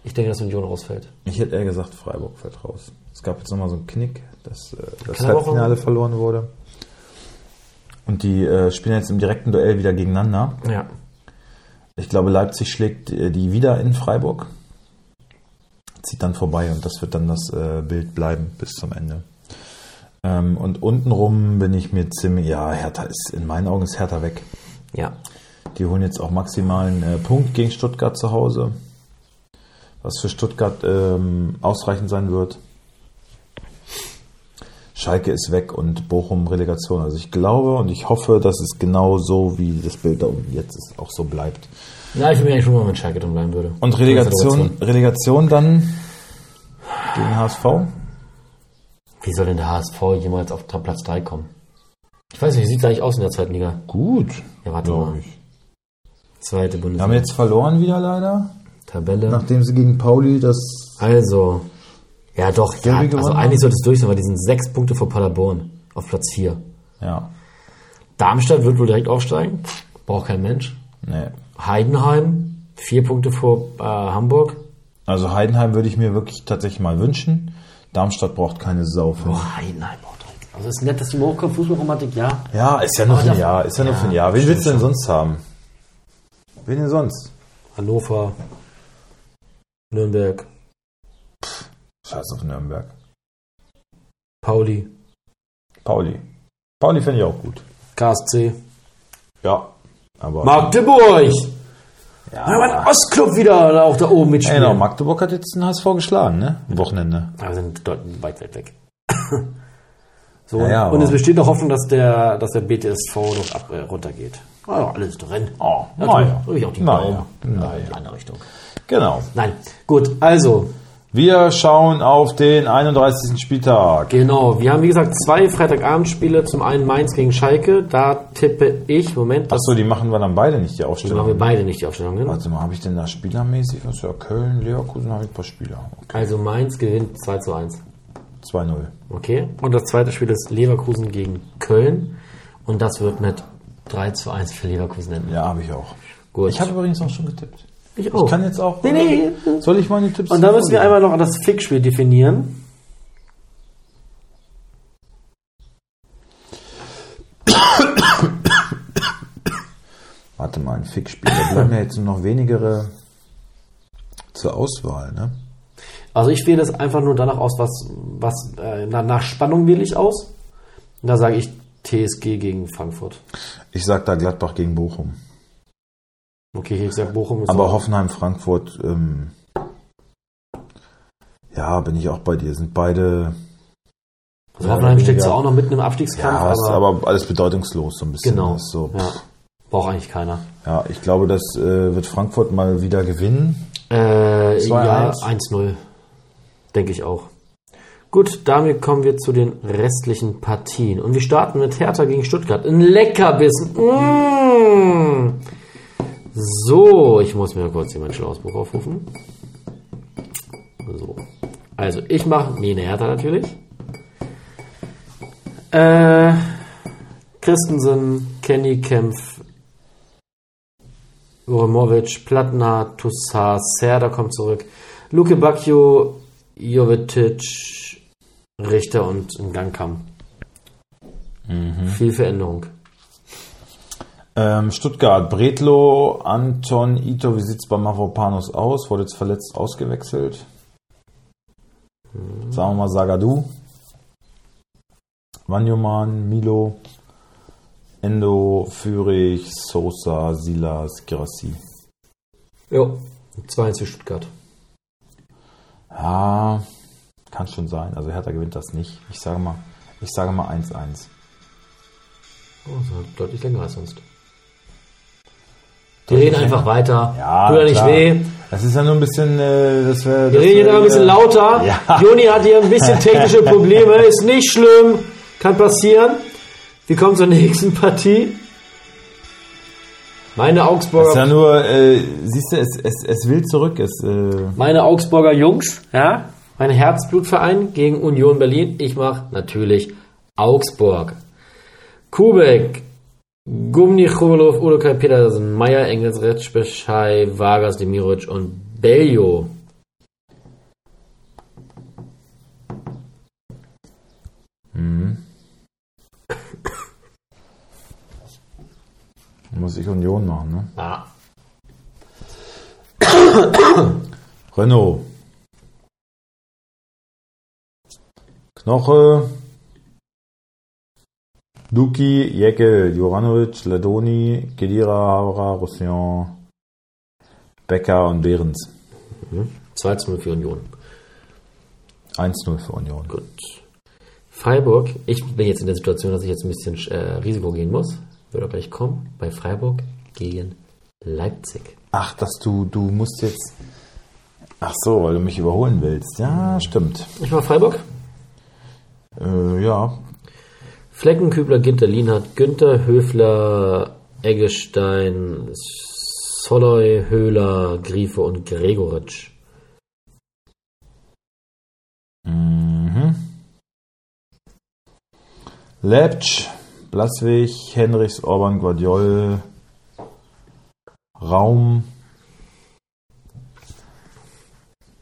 Ich denke, dass Union rausfällt. Ich hätte eher gesagt, Freiburg fällt raus. Es gab jetzt nochmal so einen Knick, dass äh, das Halbfinale verloren wurde. Und die äh, spielen jetzt im direkten Duell wieder gegeneinander. Ja. Ich glaube, Leipzig schlägt äh, die wieder in Freiburg. Zieht dann vorbei und das wird dann das äh, Bild bleiben bis zum Ende. Ähm, und untenrum bin ich mir ziemlich, ja, Hertha ist, in meinen Augen ist Hertha weg. Ja. Die holen jetzt auch maximalen äh, Punkt gegen Stuttgart zu Hause. Was für Stuttgart ähm, ausreichend sein wird. Schalke ist weg und Bochum Relegation. Also ich glaube und ich hoffe, dass es genau so, wie das Bild da unten jetzt ist, auch so bleibt. Ja, ich will mir eigentlich schon mal mit Schalke drin bleiben würde. Und Relegation, Relegation dann gegen HSV? Wie soll denn der HSV jemals auf Platz 3 kommen? Ich weiß nicht, wie sieht es eigentlich aus in der zweiten Liga? Gut, Ja, warte mal. ich. Zweite Wir Bundesliga. haben jetzt verloren wieder leider, Tabelle. nachdem sie gegen Pauli das Also, ja doch, ja, also eigentlich sollte es durch sein, weil die sind sechs Punkte vor Paderborn auf Platz 4. ja, Darmstadt wird wohl direkt aufsteigen, braucht kein Mensch. nee. Heidenheim, vier Punkte vor äh, Hamburg. Also Heidenheim würde ich mir wirklich tatsächlich mal wünschen. Darmstadt braucht keine Sau für. Boah, Heidenheim auch direkt. Also es ist nett, dass die hochkommen, Fußballromantik, ja. Ja, ist ja nur für ein Jahr. Ist ja, nur Ja, für ein Jahr. Wen willst du denn sonst haben? Wen denn sonst? Hannover, Nürnberg, Scheiß auf Nürnberg. Pauli, Pauli. Pauli finde ich auch gut. KSC, Ja. Aber. Magdeburg. ja. Ja, mein Ostclub wieder auch da oben mitspielen. Genau, Magdeburg hat jetzt den HSV geschlagen, ne? Am Wochenende. Aber wir sind dort weit, weit weg. so, Ja, ja, und es besteht noch Hoffnung, dass der, dass der BTSV noch ab, äh, runtergeht. Also alles drin. Oh, Ja, naja. die Naja. Daumen. Naja. In die andere Richtung. Genau. Nein, gut, also, Wir schauen auf den 31. Spieltag. genau, wir haben wie gesagt zwei Freitagabendspiele. Zum einen Mainz gegen Schalke. Da tippe ich, Moment, Achso, die machen wir dann beide nicht, die machen wir Aufstellung. beide nicht die Aufstellung. Ne? Warte mal, habe ich denn da spielermäßig? Was ja, Köln, Leverkusen habe ich ein paar Spieler. Okay. Also Mainz gewinnt 2 zu 1. 2-0. Okay. Und das zweite Spiel ist Leverkusen gegen Köln. Und das wird mit 3 zu 1 für Leverkusen enden. Ja, habe ich auch. Gut. Ich habe übrigens auch schon getippt. Ich Ich kann jetzt auch. Nee, nee. Soll ich meine Tipps? Und da müssen wir einmal noch das Fickspiel definieren. Warte mal, ein Fickspiel. Da bleiben ja jetzt nur noch wenigere zur Auswahl, ne? Also ich wähle das einfach nur danach aus, was, was äh, nach, Spannung wähle ich aus. Und da sage ich TSG gegen Frankfurt. Ich sag da Gladbach gegen Bochum. Okay, ich sage Bochum ist Aber Hoffenheim, Frankfurt, ähm, ja, bin ich auch bei dir. Sind beide. also Hoffenheim Ja, steckt zwar weniger. auch noch mitten im Abstiegskampf, Ja, ist aber, aber alles bedeutungslos so ein bisschen. genau. So, ja. Braucht eigentlich keiner. ja, ich glaube, das äh, wird Frankfurt mal wieder gewinnen. Äh, 2-1. ja, 1-0. Denke ich auch. Gut, damit kommen wir zu den restlichen Partien. Und wir starten mit Hertha gegen Stuttgart. Ein Leckerbissen. Mmh. So, ich muss mir kurz hier mein Schlausbuch aufrufen. So. Also, ich mache Mene Hertha natürlich. Äh, Christensen, Kenny Kempf, Uremovic, Platna, Toussaint, Serda kommt zurück, Luke Bacchio, Jovetic, Richter und Ngangkam. Viel Veränderung. Ähm, Stuttgart, Bretlo, Anton, Ito, wie sieht's bei Mavropanos aus? Wurde jetzt verletzt ausgewechselt. Sagen wir mal Sagadu. Wanyoman, Milo, Endo, Fürich, Sosa, Silas, Girassi. Jo, 2-1 für Stuttgart. Ja, kann schon sein. Also Hertha gewinnt das nicht. Ich sage mal, Ich sage mal 1-1. Oh, das war deutlich länger als sonst. Die reden einfach weiter. Ja, Tut ja nicht klar. weh. Das ist ja nur ein bisschen, äh, das wäre. Wir reden da ein bisschen lauter. Ja. Joni hat hier ein bisschen technische Probleme. Ist nicht schlimm. Kann passieren. Wir kommen zur nächsten Partie. Meine Das ist Augsburger, ja nur, äh, siehst du, es, es, es will zurück. Es, äh, meine Augsburger Jungs, ja, mein Herzblutverein gegen Union Berlin. Ich mache natürlich Augsburg. Kubek, Gumni, Chobolov, Udokai Petersen, Meier, Engels, Retschbeschei, Vargas, Demirovic und Beljo. muss ich Union machen, ne? Ah, Renault. Knoche. Duki, Jecke, Juranovic, Ladoni, Kedira, Havra, Roussillon, Becker und Behrens. 2 zu 0 für Union. 1-0 für Union. Gut. Freiburg, ich bin jetzt in der Situation, dass ich jetzt ein bisschen äh, Risiko gehen muss. Wird auch gleich kommen. Bei Freiburg gegen Leipzig. Ach, dass du, du musst jetzt. Ach so, weil du mich überholen willst. Ja, stimmt. Ich war Freiburg. Äh, ja, Flecken, Kübler, Ginter, Lienhardt, Günther, Höfler, Eggestein, Soloy, Höhler, Griefe und Gregoritsch. Mhm. Lepsch, Blaswig, Henrichs, Orban, Guardiol, Raum,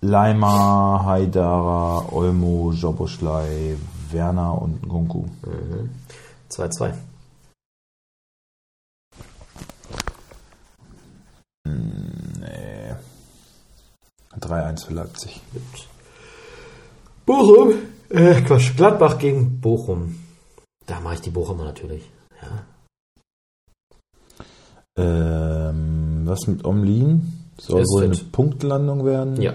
Leimer, Haidara, Olmo, Joboschlei, Werner und Gunku. 2-2. Nee. 3-1 für Leipzig. Bochum, äh, Quatsch, Gladbach gegen Bochum. Da mache ich die Bochumer natürlich. Ja. Ähm, was mit Omlin? Soll Ist wohl eine. Punktlandung werden? ja.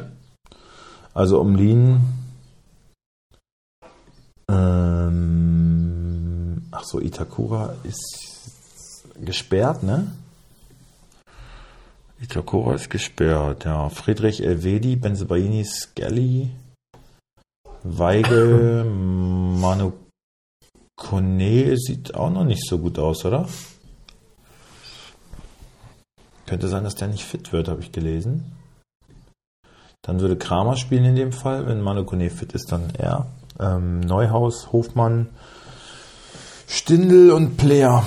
Also Omlin. Ähm, ach so, Itakura ist gesperrt, ne? Itakura ist gesperrt, ja. Friedrich Elvedi, Benzebaini, Skelly, Weigel, Manu Kone sieht auch noch nicht so gut aus, oder? Könnte sein, dass der nicht fit wird, habe ich gelesen. Dann würde Kramer spielen in dem Fall. Wenn Manu Kone fit ist, dann er. Ähm, Neuhaus, Hofmann, Stindl und Player.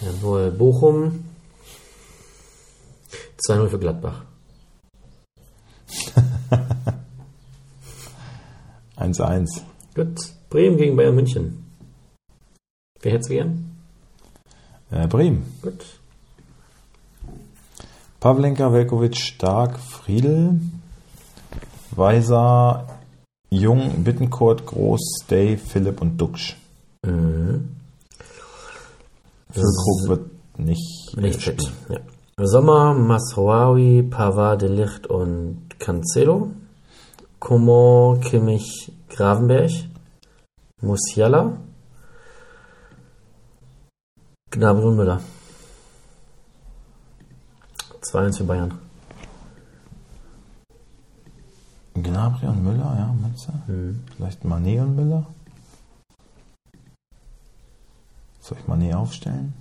Jawohl, Bochum. 2-0 für Gladbach. 1-1. Gut. Bremen gegen Bayern München. Wer hätte es gern? Äh, Bremen. Gut. Pavlenka, Velkovic, Stark, Friedel, Weiser, Jung, Bittencourt, Groß, Stay, Philipp und Duxch. Mhm. Füllkrug wird nicht, Nicht äh, fit. Ja. Sommer, Masraoui, Pavard, De Licht und Cancelo. Coman, Kimmich, Gravenberg. Musiala. Gnabry und Müller. 2-1 für Bayern. Gnabry und Müller, ja, meinst du? Mhm. Vielleicht Mané und Müller? Soll ich Mané aufstellen?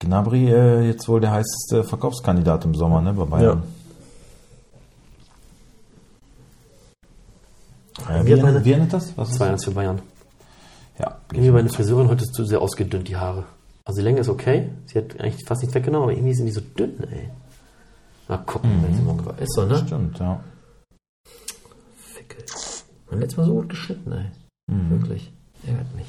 Gnabry äh, jetzt wohl der heißeste Verkaufskandidat im Sommer, ne, bei Bayern. Ja. Wie wie, meine- wie endet das? Was ist 2-1 für Bayern. Ja, Irgendwie meine Friseurin heute ist zu sehr ausgedünnt, die Haare. Also die Länge ist okay. Sie hat eigentlich fast nichts weggenommen, aber irgendwie sind die so dünn, ey. Mal gucken, wenn sie morgen. Ist so, ne? stimmt, ja. Fickel. Und letztes Mal so gut geschnitten, ey. Wirklich. Ärgert mich.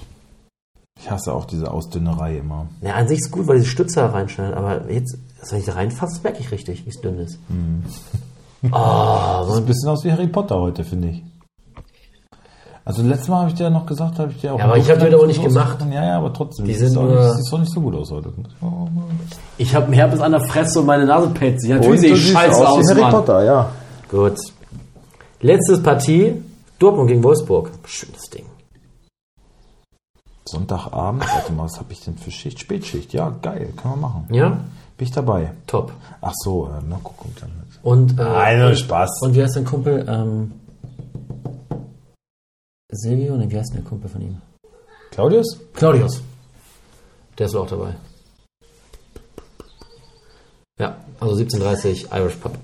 Ich hasse auch diese Ausdünnerei immer. Na, an sich ist gut, weil diese Stütze da reinschneidet, aber jetzt, also wenn ich da reinfasse, merke ich richtig, wie es dünn ist. Ah, Sieht ein bisschen aus wie Harry Potter heute, finde ich. Also letztes Mal habe ich dir ja noch gesagt, habe ich dir auch. Ja, aber ich hab dir doch nicht gemacht. Ja, ja, aber trotzdem. Die sind auch nur- nicht, doch nicht so gut aus heute. ich habe einen Herpes an der Fresse und meine Nase. Und Natürlich sehe ich scheiße aus, wie Harry Mann. Potter, ja. Gut. Letztes Partie, Dortmund gegen Wolfsburg. Schönes Ding. Sonntagabend, warte mal, was habe ich denn für Schicht? Spätschicht, ja, geil, können wir machen. Ja? Bin ich dabei. Top. Ach so, äh, na guck, kommt dann mit. Und, äh, Nein, Spaß. Und wie heißt dein Kumpel? Ähm, Silvio? Ne, wie heißt der Kumpel von ihm? Claudius? Claudius. Der ist wohl auch dabei. Ja, also 17.30 Irish Pub.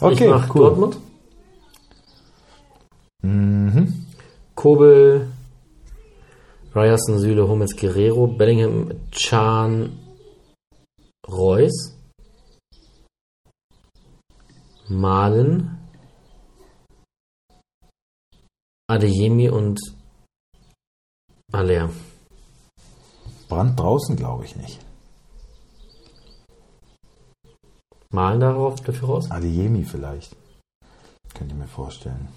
Okay, ich mach cool. Dortmund. Mhm. Kobel, Ryerson, Süle, Hummels, Guerrero, Bellingham, Chan, Reus, Malen, Adeyemi und Aller. Brand draußen, glaube ich nicht. Malen darauf dafür raus? Adeyemi vielleicht. Könnt ihr mir vorstellen.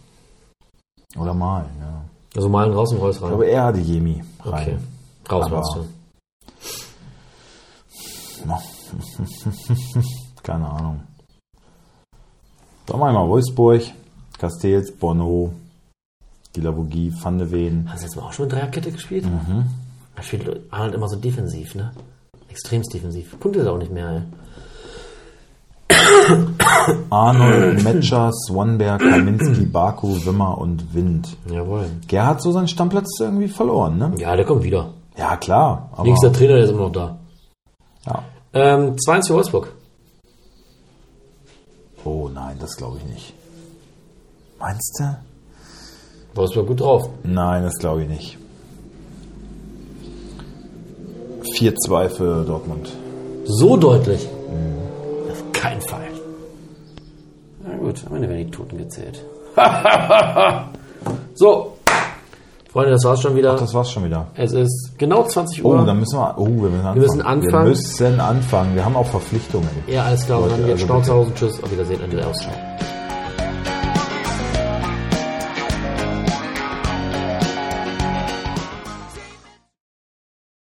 Oder malen, ja. Also Malen raus und Reus Ich rein. glaube eher Adeyemi okay. rein. Raus Aber- machst du. Keine Ahnung. Dann wir mal Wolfsburg, Castells, Bono, Gilavogie, Van de Ven. Hast du jetzt mal auch schon mit Dreierkette gespielt? Mhm. Da spielt Arnold immer so defensiv, ne? Extremst defensiv. Punktet er auch nicht mehr, ey. Arnold, Metscher, Swanberg, Kaminski, Baku, Wimmer und Wind. Jawohl. Gerhard hat so seinen Stammplatz irgendwie verloren, ne? Ja, der kommt wieder. Ja, klar. Aber, Nächster Trainer, der ist immer noch da. ja. Ähm, 2-1 für Wolfsburg. Oh nein, das glaube ich nicht. Meinst du? Wolfsburg gut drauf. Nein, das glaube ich nicht. 4-2 für Dortmund. So deutlich. Auf keinen Fall. Na gut, am Ende werden die Toten gezählt. so. Freunde, das war's schon wieder. Das war's schon wieder. es ist genau 20 Oh, Uhr. dann müssen wir, oh, wir müssen anfangen. müssen anfangen. Wir müssen anfangen. Wir haben auch Verpflichtungen. ja, alles klar. Und dann Leute, jetzt also. Tschüss. Auf Wiedersehen. Ende der Ausschau.